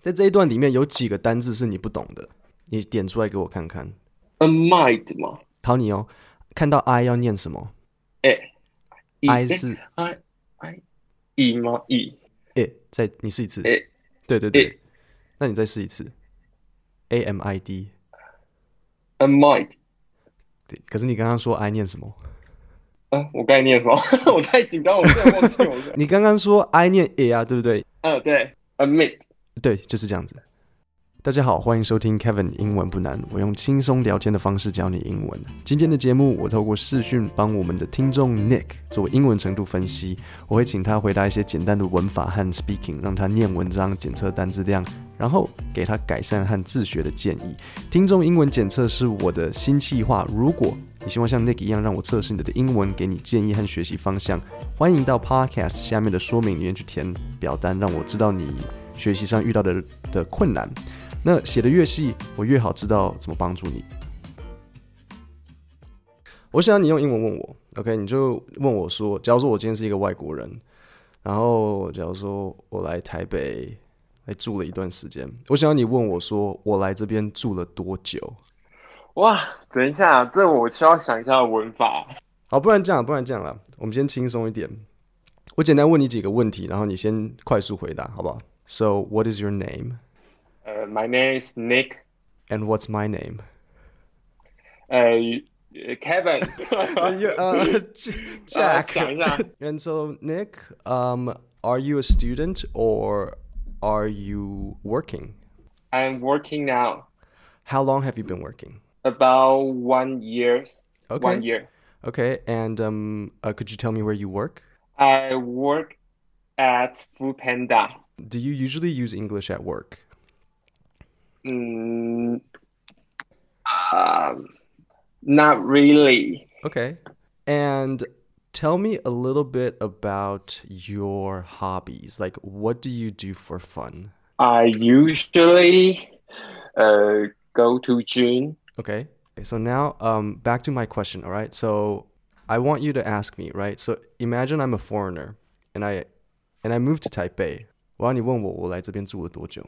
在这一段里面有几个单字是你不懂的，你点出来给我看看。a might 嘛，考你哦，看到 I 要念什么哎？I 是 I I e 吗？e 诶，再你试一次。诶对对对诶，那你再试一次。A M I D。a might。对，可是你刚刚说 I 念什么？啊，我刚才念什么？我太紧张，我真的忘记我。你刚刚说 I 念 A 啊，对不对？嗯，对，admit。对，就是这样子。大家好，欢迎收听 Kevin 英文不难，我用轻松聊天的方式教你英文。今天的节目，我透过视讯帮我们的听众 Nick 做英文程度分析，我会请他回答一些简单的文法和 speaking，让他念文章、检测单字量，然后给他改善和自学的建议。听众英文检测是我的新计划，如果你希望像 Nick 一样让我测试你的英文，给你建议和学习方向，欢迎到 Podcast 下面的说明里面去填表单，让我知道你学习上遇到的的困难。那写的越细，我越好知道怎么帮助你。我想要你用英文问我，OK？你就问我说，假如说我今天是一个外国人，然后假如说我来台北来住了一段时间，我想要你问我说，我来这边住了多久？哇，等一下，这我需要想一下文法。好，不然这样，不然这样了，我们先轻松一点。我简单问你几个问题，然后你先快速回答，好不好 So, what is your name? Uh, my name is Nick. And what's my name? Uh, uh Kevin. uh, oh, Jack. and so, Nick, um, are you a student or are you working? I'm working now. How long have you been working? About one year. Okay. One year. Okay. And um, uh, could you tell me where you work? I work at Food Panda. Do you usually use English at work? Mm, um, not really. Okay. And tell me a little bit about your hobbies. Like, what do you do for fun? I usually uh go to gym. Okay. Okay, So now, um, back to my question. All right. So I want you to ask me, right? So imagine I'm a foreigner, and I, and I moved to Taipei. 我要你问我我来这边住了多久？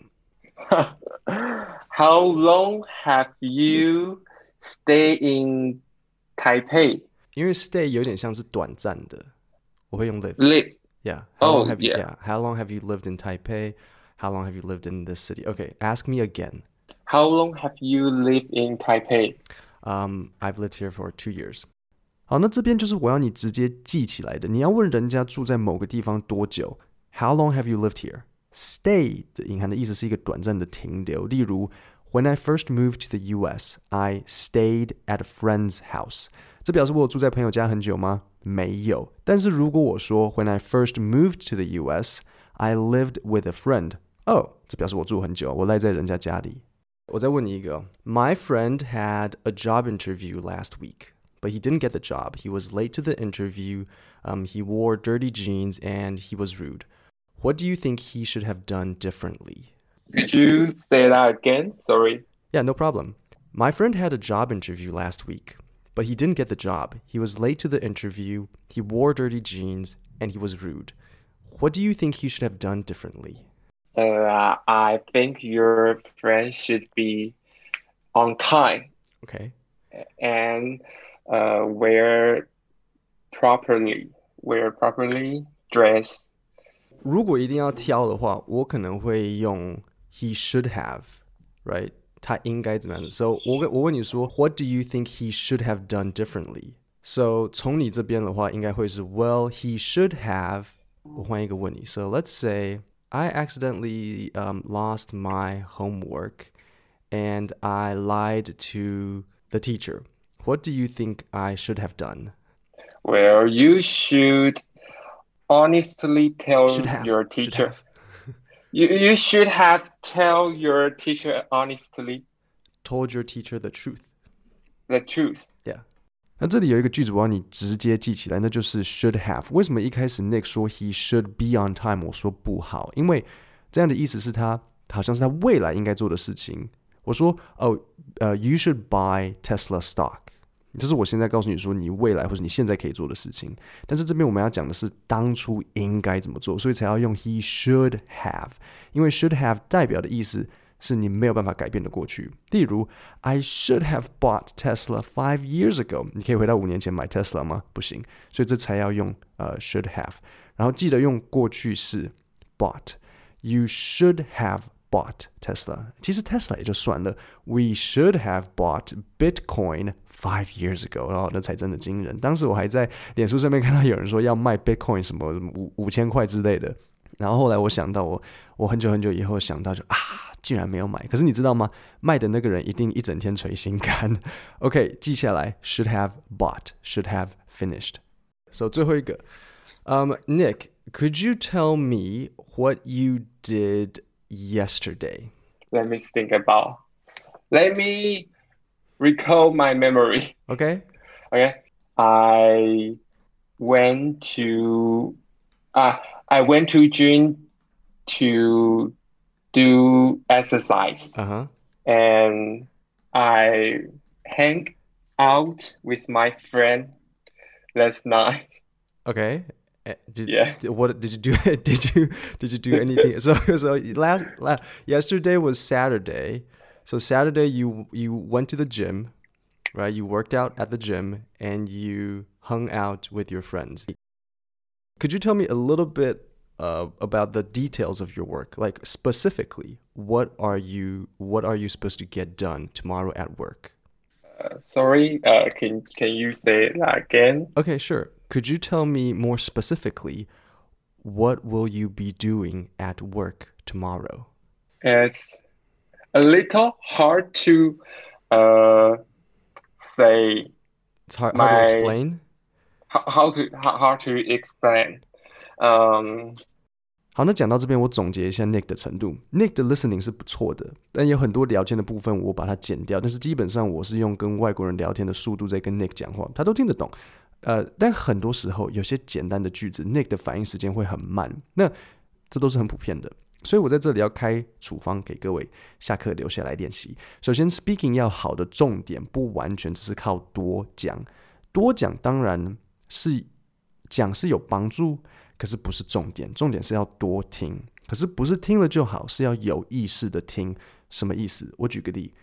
How long have you stayed in Taipei? 因为 stay 有点像是短暂的，我会用 live。 Live. Yeah. How Oh, long have you? yeah. How long have you lived in Taipei? How long have you lived in this city? Okay. Ask me again. How long have you lived in Taipei? Um, I've lived here for two years. 好，那这边就是我要你直接记起来的。你要问人家住在某个地方多久 ？How long have you lived here? Stay 的隐含的意思是一个短暂的停留。例如，When I first moved to the U.S., I stayed at a friend's house。这表示我有住在朋友家很久吗？没有。但是如果我说 When I first moved to the U.S., I lived with a friend，哦，这表示我住很久，我赖在人家家里。我再问你一个哦，My friend had a job interview last week, but he didn't get the job. He was late to the interview. Um, he wore dirty jeans and he was rude. What do you think he should have done differently? Could you say that again? Sorry. Yeah, no problem. My friend had a job interview last week, but he didn't get the job. He was late to the interview. He wore dirty jeans and he was rude. What do you think he should have done differently? Uh, I think your friend should be on time Okay. and uh, wear properly, wear properly dress. 如果一定要挑的话，我可能会用 he should have，right？他应该怎么样？So 我我问你说，What do you think he should have done differently？So 从你这边的话，应该会是 Well, he should have。我换一个问你，So let's say I accidentally um, lost my homework and I lied to the teacher. What do you think I should have done? Well, you should honestly tell Should have. your should teacher. have. You you should have tell your teacher honestly Told your teacher the truth. the truth. Yeah. 那这里有一个句子我要你直接记起来，那就是 should have。为什么一开始 Nick 说 he should be on time，我说不好？因为这样的意思是他好像是他未来应该做的事情。我说哦，呃、y o u should buy Tesla stock。 这是我现在告诉你说你未来或者你现在可以做的事情。但是这边我们要讲的是当初应该怎么做，所以才要用 he should have，因为 should have 代表的意思是你没有办法改变的过去。例如，I should have bought Tesla five years ago。你可以回到五年前买 Tesla 吗？不行，所以这才要用呃 should have。然后记得用过去式 bought。You should have bought Tesla。其实 Tesla 也就算了，We should have bought Bitcoin five years ago。然后那才真的惊人。当时我还在脸书上面看到有人说要卖 Bitcoin 什么五五千块之类的。然后后来我想到我我很久很久以后想到就啊，竟然没有买。可是你知道吗？卖的那个人一定一整天捶心肝。OK，记下来，should have bought，should have finished。So 最后一个，um Nick。Could you tell me what you did Yesterday? Let me think about. Let me recall my memory. Okay. Okay. I went to uh, I went to gym to do exercise. Uh-huh. And I hang out with my friend last night. Okay. Eh, did, yeah. What did you do? Did you did you do anything? so so last, last yesterday was Saturday. So Saturday you you went to the gym, right? You worked out at the gym and you hung out with your friends. Could you tell me a little bit uh, about the details of your work? Like specifically, what are you what are you supposed to get done tomorrow at work? Uh, sorry, uh, can can you say that again? Okay, sure. Could you tell me more specifically what will you be doing at work tomorrow? It's a little hard to uh, say. It's hard, hard my, to explain. How, how to how, how to explain? Um, 好，那讲到这边，我总结一下 Nick 的程度。Nick 的 listening 是不错的，但有很多聊天的部分我把它剪掉。但是基本上我是用跟外国人聊天的速度在跟 Nick 讲话，他都听得懂。 呃，但很多时候有些简单的句子，Nick 的反应时间会很慢，那这都是很普遍的。所以我在这里要开处方给各位，下课留下来练习。首先，speaking 要好的重点不完全只是靠多讲，多讲当然是讲是有帮助，可是不是重点，重点是要多听。可是不是听了就好，是要有意识的听。什么意思？我举个例，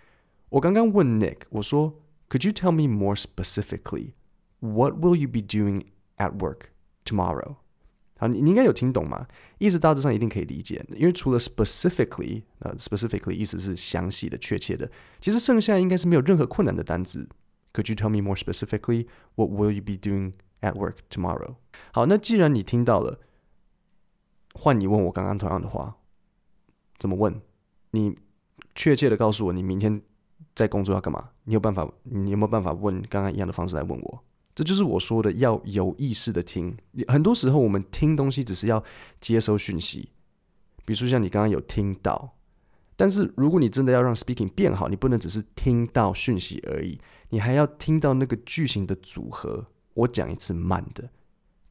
我刚刚问 Nick，我说，Could you tell me more specifically？” What will you be doing at work tomorrow？好，你你应该有听懂吗？意思大致上一定可以理解，因为除了 specifically，呃，specifically 意思是详细的、确切的，其实剩下应该是没有任何困难的单词。Could you tell me more specifically what will you be doing at work tomorrow？好，那既然你听到了，换你问我刚刚同样的话，怎么问？你确切的告诉我你明天在工作要干嘛？你有办法？你有没有办法问刚刚一样的方式来问我？这就是我说的要有意识的听。很多时候我们听东西只是要接收讯息，比如说像你刚刚有听到，但是如果你真的要让 speaking 变好，你不能只是听到讯息而已，你还要听到那个句型的组合。我讲一次慢的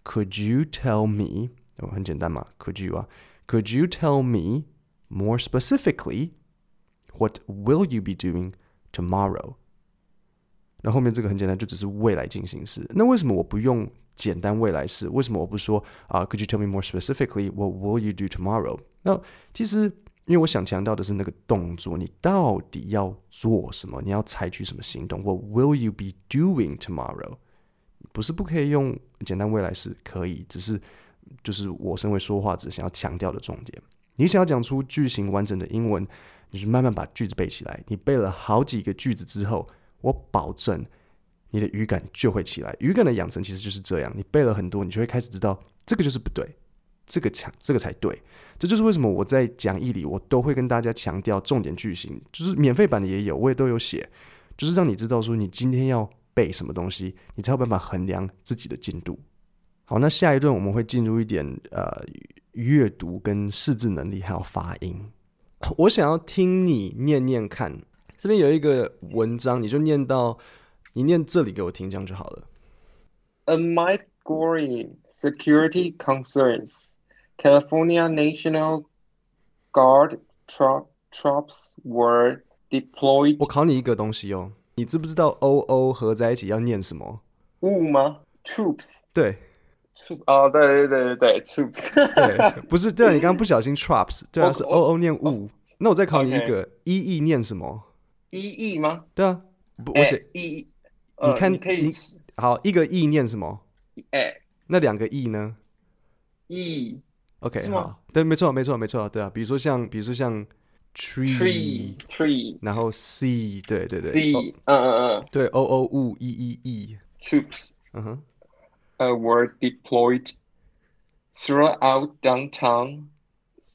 ，Could you tell me？哦，很简单嘛，Could you 啊？Could you tell me more specifically what will you be doing tomorrow？那后面这个很简单，就只是未来进行时。那为什么我不用简单未来式？为什么我不说啊？Could you tell me more specifically what will you do tomorrow？那其实因为我想强调的是那个动作，你到底要做什么？你要采取什么行动？What will you be doing tomorrow？不是不可以用简单未来式，可以，只是就是我身为说话者想要强调的重点。你想要讲出句型完整的英文，你就慢慢把句子背起来。你背了好几个句子之后。我保证，你的语感就会起来。语感的养成其实就是这样，你背了很多，你就会开始知道这个就是不对，这个强，这个才对。这就是为什么我在讲义里，我都会跟大家强调重点句型，就是免费版的也有，我也都有写，就是让你知道说你今天要背什么东西，你才有办法衡量自己的进度。好，那下一段我们会进入一点呃阅读跟识字能力，还有发音。我想要听你念念看。这边有一个文章，你就念到，你念这里给我听，这样就好了。Amid growing security concerns, California National Guard troops were deployed. 我考你一个东西哦，你知不知道 O O 合在一起要念什么？雾吗？Troops。对。troop 哦，对对对对对，troops。对，不是，对啊，你刚刚不小心 traps，对啊，是 O O 念雾。那我再考你一个，E E 念什么？E E 吗？对啊，不，我写 E。你看，可以好，一个 E 念什么？哎，那两个 E 呢？E。OK，好，对，没错，没错，没错，对啊，比如说像，比如说像 tree，tree，然后 C，对对对，C，嗯嗯嗯，对，O O 雾 E E E，troops，嗯哼。uh, were deployed throughout downtown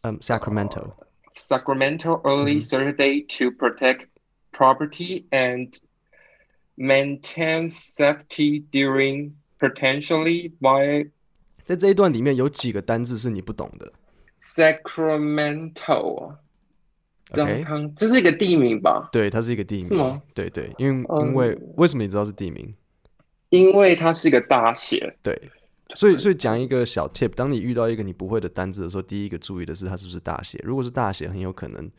um, Sacramento. Uh, Sacramento early mm-hmm. Saturday to protect property and maintain safety during potentially by 在这一段里面有几个单字是你不懂的？Sacramento，downtown，这是一个地名吧？对，它是一个地名。是吗？对对，因为、嗯、因为为什么你知道是地名？因为它是一个大写，对，所以所以讲一个小 tip，当你遇到一个你不会的单字的时候，第一个注意的是它是不是大写。如果是大写，很有可能，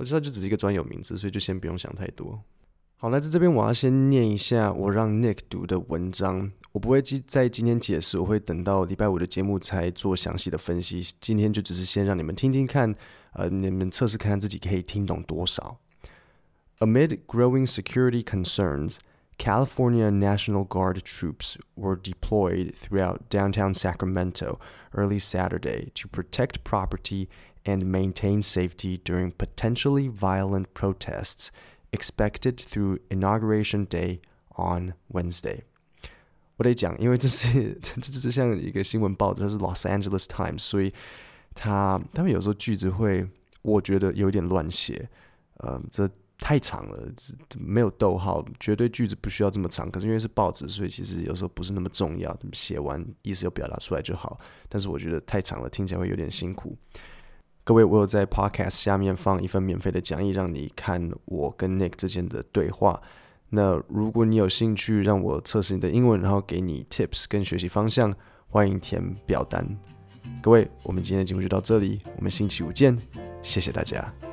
我觉得它就只是一个专有名词，所以就先不用想太多。好，那在这边我要先念一下我让 Nick 读的文章，我不会在今天解释，我会等到礼拜五的节目才做详细的分析。今天就只是先让你们听听看，呃，你们测试看看自己可以听懂多少。Amid growing security concerns. California National Guard troops were deployed throughout downtown Sacramento early Saturday to protect property and maintain safety during potentially violent protests expected through Inauguration Day on Wednesday. 我得讲，因为这是这这是像一个新闻报纸，它是 Los Angeles Times，所以它他们有时候句子会，我觉得有点乱写，呃，这太长了，没有逗号，绝对句子不需要这么长。可是因为是报纸，所以其实有时候不是那么重要，写完意思又表达出来就好。但是我觉得太长了，听起来会有点辛苦。 各位，我有在 Podcast 下面放一份免费的讲义，让你看我跟 Nick 之间的对话。那如果你有兴趣让我测试你的英文，然后给你 Tips 跟学习方向，欢迎填表单。各位，我们今天的节目就到这里，我们星期五见，谢谢大家。